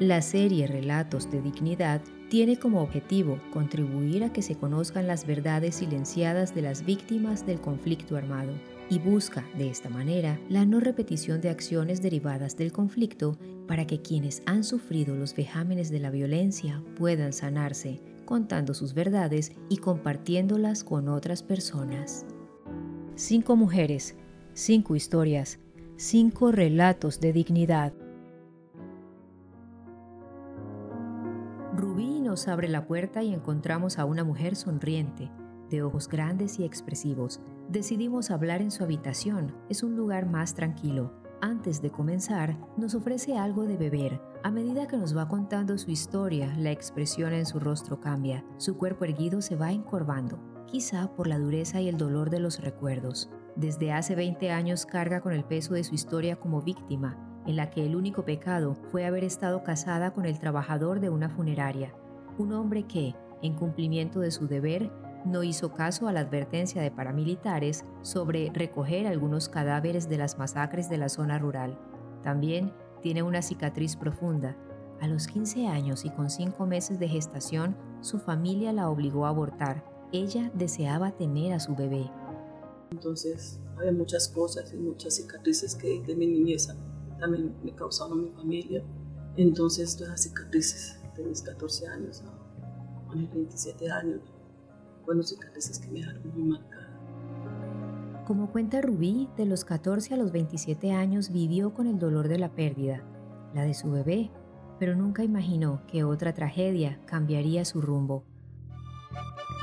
La serie Relatos de Dignidad tiene como objetivo contribuir a que se conozcan las verdades silenciadas de las víctimas del conflicto armado y busca, de esta manera, la no repetición de acciones derivadas del conflicto para que quienes han sufrido los vejámenes de la violencia puedan sanarse, contando sus verdades y compartiéndolas con otras personas. Cinco mujeres, cinco historias, cinco relatos de dignidad. Rubí nos abre la puerta y encontramos a una mujer sonriente, de ojos grandes y expresivos. Decidimos hablar en su habitación, es un lugar más tranquilo. Antes de comenzar, nos ofrece algo de beber. A medida que nos va contando su historia, la expresión en su rostro cambia, su cuerpo erguido se va encorvando, quizá por la dureza y el dolor de los recuerdos. Desde hace 20 años carga con el peso de su historia como víctima, en la que el único pecado fue haber estado casada con el trabajador de una funeraria, un hombre que, en cumplimiento de su deber, no hizo caso a la advertencia de paramilitares sobre recoger algunos cadáveres de las masacres de la zona rural. También tiene una cicatriz profunda. A los 15 años y con 5 meses de gestación, su familia la obligó a abortar. Ella deseaba tener a su bebé. Entonces, había muchas cosas y muchas cicatrices que de mi niñez también me causaron mi familia. Entonces, todas las cicatrices de mis 14 años a mis 27 años fueron cicatrices que me dejaron muy marcadas. Como cuenta Rubí, de los 14 a los 27 años vivió con el dolor de la pérdida, la de su bebé, pero nunca imaginó que otra tragedia cambiaría su rumbo.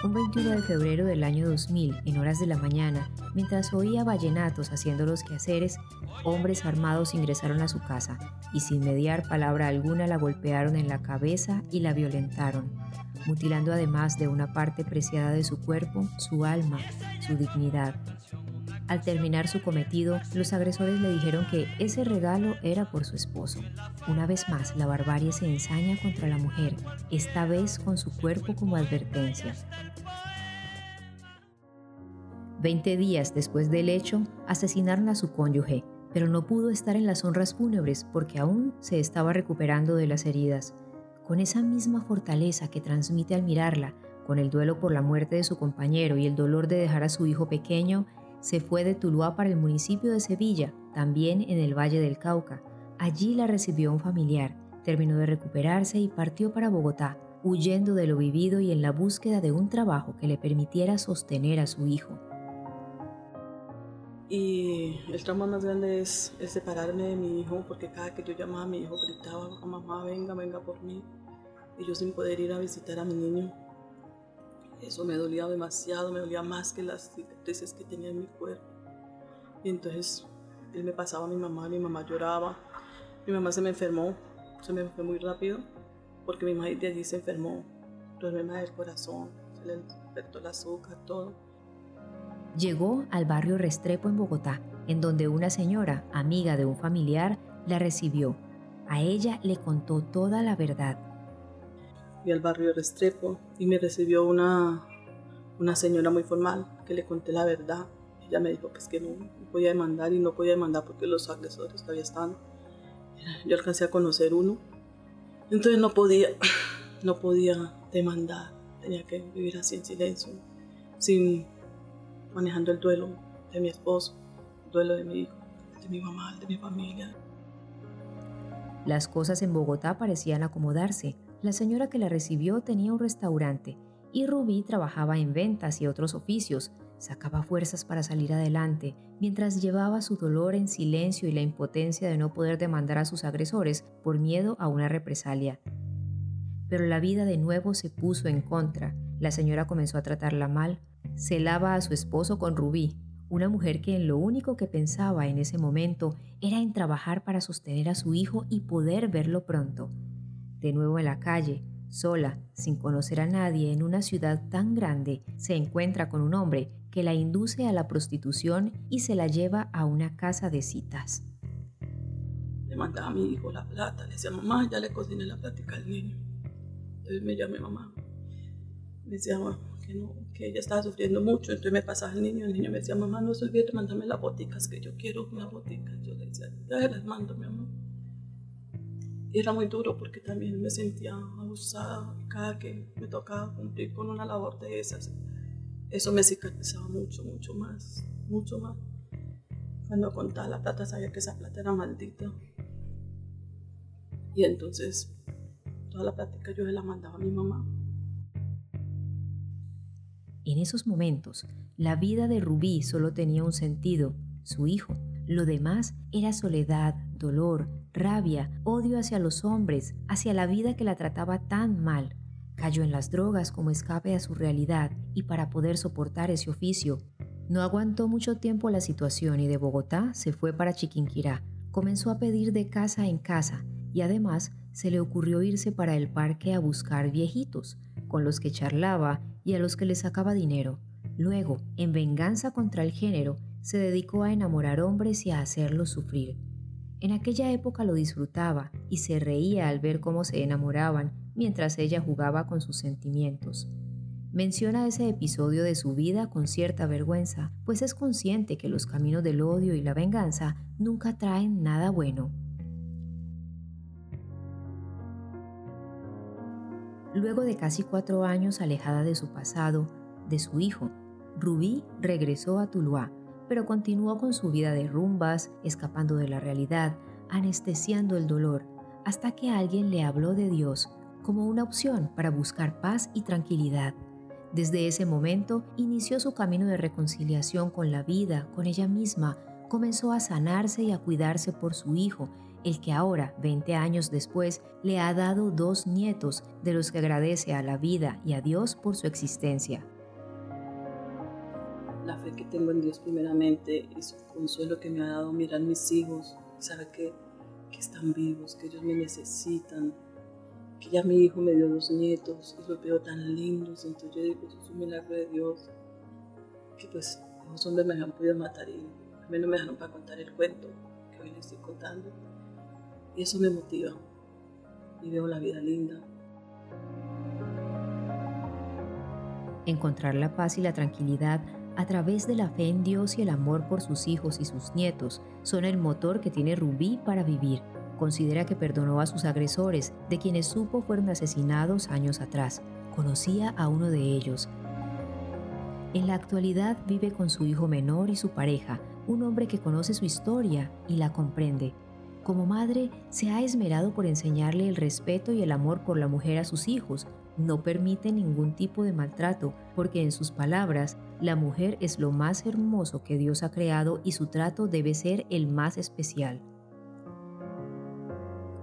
Un 21 de febrero del año 2000, en horas de la mañana, mientras oía vallenatos haciendo los quehaceres, hombres armados ingresaron a su casa y sin mediar palabra alguna la golpearon en la cabeza y la violentaron, mutilando además de una parte preciada de su cuerpo, su alma, su dignidad. Al terminar su cometido, los agresores le dijeron que ese regalo era por su esposo. Una vez más, la barbarie se ensaña contra la mujer, esta vez con su cuerpo como advertencia. Veinte días después del hecho, asesinaron a su cónyuge, pero no pudo estar en las honras fúnebres porque aún se estaba recuperando de las heridas. Con esa misma fortaleza que transmite al mirarla, con el duelo por la muerte de su compañero y el dolor de dejar a su hijo pequeño, se fue de Tuluá para el municipio de Sevilla, también en el Valle del Cauca. Allí la recibió un familiar, terminó de recuperarse y partió para Bogotá, huyendo de lo vivido y en la búsqueda de un trabajo que le permitiera sostener a su hijo. Y el trauma más grande es, separarme de mi hijo, porque cada que yo llamaba a mi hijo gritaba, mamá, venga, venga por mí. Y yo sin poder ir a visitar a mi niño, eso me dolía demasiado, me dolía más que las cicatrices que tenía en mi cuerpo. Y entonces él me pasaba a mi mamá, mi mamá lloraba. Mi mamá se me enfermó, se me fue muy rápido, porque mi mamá de allí se enfermó, problemas del corazón, se le afectó el azúcar, todo. Llegó al barrio Restrepo en Bogotá, en donde una señora, amiga de un familiar, la recibió. A ella le contó toda la verdad fui al barrio Restrepo y me recibió una, una señora muy formal que le conté la verdad. Ella me dijo pues, que no, podía demandar y no podía demandar porque los agresores todavía estaban. Yo alcancé a conocer uno. Entonces no podía, no podía demandar. Tenía que vivir así en silencio, sin manejando el duelo de mi esposo, el duelo de mi hijo, de mi mamá, de mi familia. Las cosas en Bogotá parecían acomodarse la señora que la recibió tenía un restaurante y Rubí trabajaba en ventas y otros oficios, sacaba fuerzas para salir adelante, mientras llevaba su dolor en silencio y la impotencia de no poder demandar a sus agresores por miedo a una represalia. Pero la vida de nuevo se puso en contra. La señora comenzó a tratarla mal. Celaba a su esposo con Rubí, una mujer que en lo único que pensaba en ese momento era en trabajar para sostener a su hijo y poder verlo pronto de nuevo en la calle, sola, sin conocer a nadie en una ciudad tan grande, se encuentra con un hombre que la induce a la prostitución y se la lleva a una casa de citas. Le mandaba a mi hijo la plata, le decía, mamá, ya le cociné la plática al niño. Entonces me llamé mamá. Me decía que, no, que ella estaba sufriendo mucho, entonces me pasaba el niño, el niño me decía, mamá, no se olvide de mandarme las boticas, que yo quiero una botica. Yo le decía, ya las mando, mi amor Y era muy duro porque también me sentía abusada cada que me tocaba cumplir con una labor de esas. Eso me cicatrizaba mucho, mucho más, mucho más. Cuando contaba la plata sabía que esa plata era maldita. Y entonces toda la plática yo se la mandaba a mi mamá. En esos momentos, la vida de Rubí solo tenía un sentido, su hijo. Lo demás era soledad, dolor, rabia, odio hacia los hombres, hacia la vida que la trataba tan mal. Cayó en las drogas como escape a su realidad y para poder soportar ese oficio. No aguantó mucho tiempo la situación y de Bogotá se fue para Chiquinquirá. Comenzó a pedir de casa en casa y además se le ocurrió irse para el parque a buscar viejitos, con los que charlaba y a los que le sacaba dinero. Luego, en venganza contra el género, se dedicó a enamorar hombres y a hacerlos sufrir. En aquella época lo disfrutaba y se reía al ver cómo se enamoraban mientras ella jugaba con sus sentimientos. Menciona ese episodio de su vida con cierta vergüenza, pues es consciente que los caminos del odio y la venganza nunca traen nada bueno. Luego de casi cuatro años alejada de su pasado, de su hijo, Rubí regresó a Tuluá, pero continuó con su vida de rumbas, escapando de la realidad, anestesiando el dolor, hasta que alguien le habló de Dios como una opción para buscar paz y tranquilidad. Desde ese momento inició su camino de reconciliación con la vida, con ella misma, comenzó a sanarse y a cuidarse por su hijo el que ahora, 20 años después, le ha dado dos nietos de los que agradece a la vida y a Dios por su existencia. La fe que tengo en Dios primeramente es un consuelo que me ha dado mirar mis hijos, saber que, que están vivos, que ellos me necesitan, que ya mi hijo me dio dos nietos y los veo tan lindos, entonces yo digo, eso es un milagro de Dios, que pues los hombres me han podido matar y a mí no me dejaron para contar el cuento que hoy les estoy contando. Y eso me motiva. Y veo la vida linda. Encontrar la paz y la tranquilidad a través de la fe en Dios y el amor por sus hijos y sus nietos son el motor que tiene Rubí para vivir. Considera que perdonó a sus agresores, de quienes supo fueron asesinados años atrás. Conocía a uno de ellos. En la actualidad vive con su hijo menor y su pareja, un hombre que conoce su historia y la comprende. Como madre, se ha esmerado por enseñarle el respeto y el amor por la mujer a sus hijos. No permite ningún tipo de maltrato, porque en sus palabras, la mujer es lo más hermoso que Dios ha creado y su trato debe ser el más especial.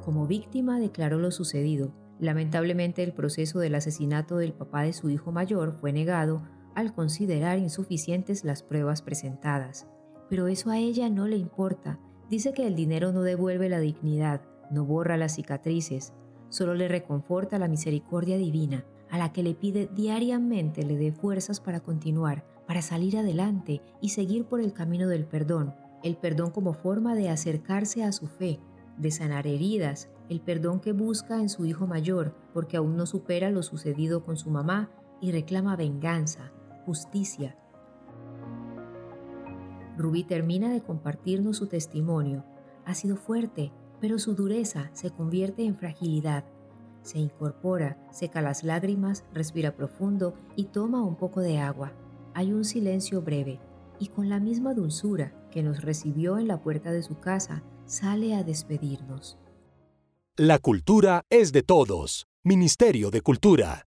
Como víctima declaró lo sucedido. Lamentablemente el proceso del asesinato del papá de su hijo mayor fue negado al considerar insuficientes las pruebas presentadas. Pero eso a ella no le importa, Dice que el dinero no devuelve la dignidad, no borra las cicatrices, solo le reconforta la misericordia divina, a la que le pide diariamente le dé fuerzas para continuar, para salir adelante y seguir por el camino del perdón, el perdón como forma de acercarse a su fe, de sanar heridas, el perdón que busca en su hijo mayor porque aún no supera lo sucedido con su mamá y reclama venganza, justicia, Rubí termina de compartirnos su testimonio. Ha sido fuerte, pero su dureza se convierte en fragilidad. Se incorpora, seca las lágrimas, respira profundo y toma un poco de agua. Hay un silencio breve y con la misma dulzura que nos recibió en la puerta de su casa, sale a despedirnos. La cultura es de todos. Ministerio de Cultura.